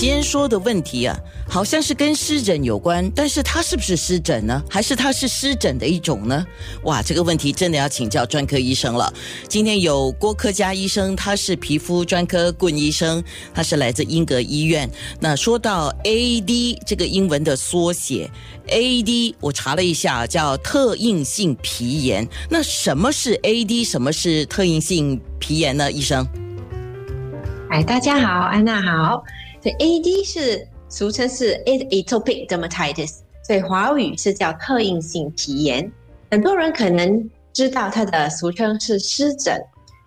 今天说的问题啊，好像是跟湿疹有关，但是它是不是湿疹呢？还是它是湿疹的一种呢？哇，这个问题真的要请教专科医生了。今天有郭科佳医生，他是皮肤专科顾问医生，他是来自英格医院。那说到 AD 这个英文的缩写，AD 我查了一下，叫特应性皮炎。那什么是 AD？什么是特应性皮炎呢？医生？哎，大家好，安娜好。这 AD 是俗称是 atopic dermatitis，所以华语是叫特应性皮炎。很多人可能知道它的俗称是湿疹，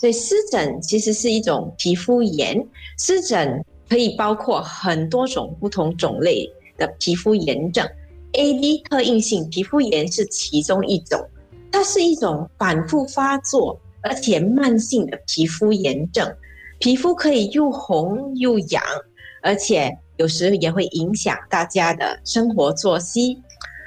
所以湿疹其实是一种皮肤炎。湿疹可以包括很多种不同种类的皮肤炎症，AD 特应性皮肤炎是其中一种。它是一种反复发作而且慢性的皮肤炎症。皮肤可以又红又痒，而且有时也会影响大家的生活作息。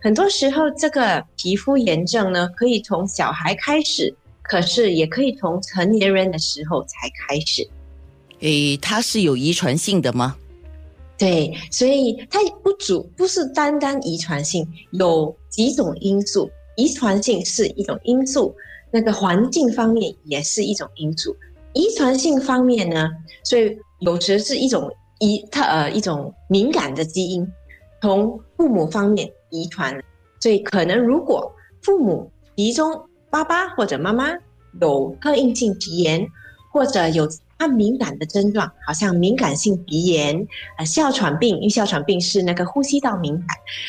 很多时候，这个皮肤炎症呢，可以从小孩开始，可是也可以从成年人的时候才开始。诶，它是有遗传性的吗？对，所以它不主不是单单遗传性，有几种因素。遗传性是一种因素，那个环境方面也是一种因素。遗传性方面呢，所以有时是一种遗特呃一种敏感的基因，从父母方面遗传，所以可能如果父母其中爸爸或者妈妈有特应性皮炎，或者有他敏感的症状，好像敏感性鼻炎、呃哮喘病，因为哮喘病是那个呼吸道敏感，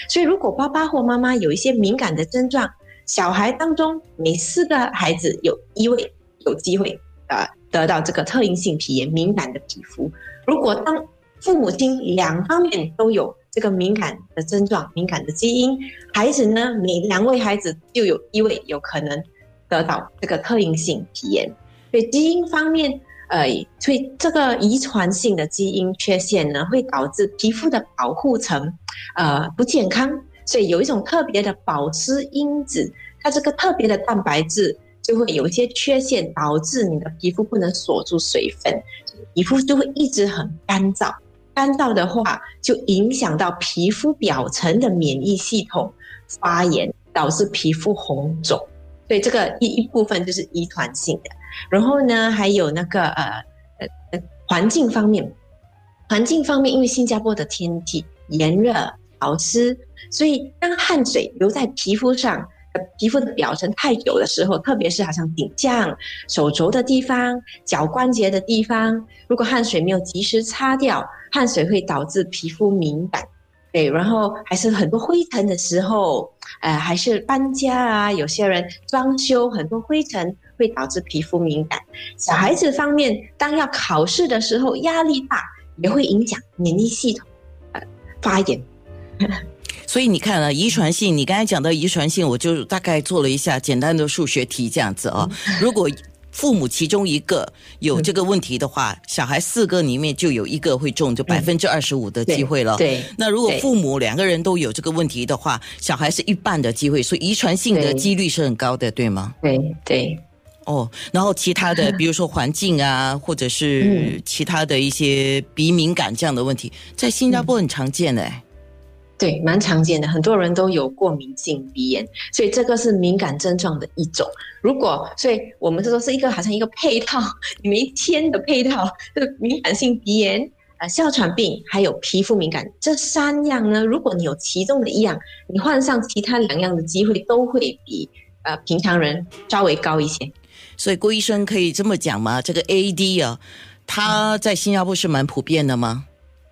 所以如果爸爸或妈妈有一些敏感的症状，小孩当中每四个孩子有一位有机会呃。得到这个特应性皮炎敏感的皮肤，如果当父母亲两方面都有这个敏感的症状、敏感的基因，孩子呢，每两位孩子就有一位有可能得到这个特应性皮炎。所以基因方面，呃，所以这个遗传性的基因缺陷呢，会导致皮肤的保护层呃不健康，所以有一种特别的保湿因子，它这个特别的蛋白质。就会有一些缺陷，导致你的皮肤不能锁住水分，皮肤就会一直很干燥。干燥的话，就影响到皮肤表层的免疫系统发炎，导致皮肤红肿。所以这个一一部分就是遗传性的。然后呢，还有那个呃呃呃环境方面，环境方面，因为新加坡的天气炎热潮湿，所以当汗水留在皮肤上。皮肤的表层太久的时候，特别是好像顶项、手肘的地方、脚关节的地方，如果汗水没有及时擦掉，汗水会导致皮肤敏感。对，然后还是很多灰尘的时候，呃，还是搬家啊，有些人装修很多灰尘会导致皮肤敏感。小孩子方面，当要考试的时候，压力大也会影响免疫系统，呃，发炎。所以你看啊，遗传性，你刚才讲到遗传性，我就大概做了一下简单的数学题，这样子啊。如果父母其中一个有这个问题的话，小孩四个里面就有一个会中，就百分之二十五的机会了。对。那如果父母两个人都有这个问题的话，小孩是一半的机会，所以遗传性的几率是很高的，对吗？对对。哦，然后其他的，比如说环境啊，或者是其他的一些鼻敏感这样的问题，在新加坡很常见的。对，蛮常见的，很多人都有过敏性鼻炎，所以这个是敏感症状的一种。如果，所以我们这都是一个好像一个配套，你们一天的配套，这个敏感性鼻炎、呃哮喘病还有皮肤敏感这三样呢，如果你有其中的一样，你患上其他两样的机会都会比呃平常人稍微高一些。所以郭医生可以这么讲吗？这个 AD 啊，它在新加坡是蛮普遍的吗？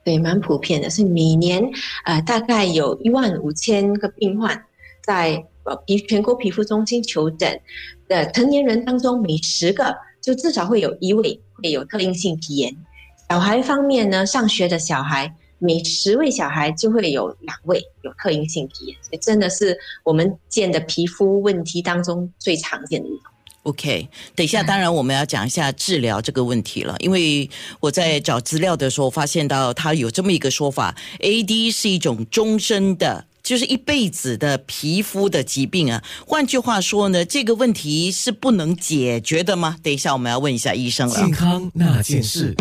对，蛮普遍的，是每年呃大概有一万五千个病患在呃皮全国皮肤中心求诊的成年人当中，每十个就至少会有一位会有特应性皮炎。小孩方面呢，上学的小孩每十位小孩就会有两位有特应性皮炎，所以真的是我们见的皮肤问题当中最常见的一种。OK，等一下，当然我们要讲一下治疗这个问题了，因为我在找资料的时候发现到它有这么一个说法，AD 是一种终身的就是一辈子的皮肤的疾病啊。换句话说呢，这个问题是不能解决的吗？等一下我们要问一下医生了。健康那件事。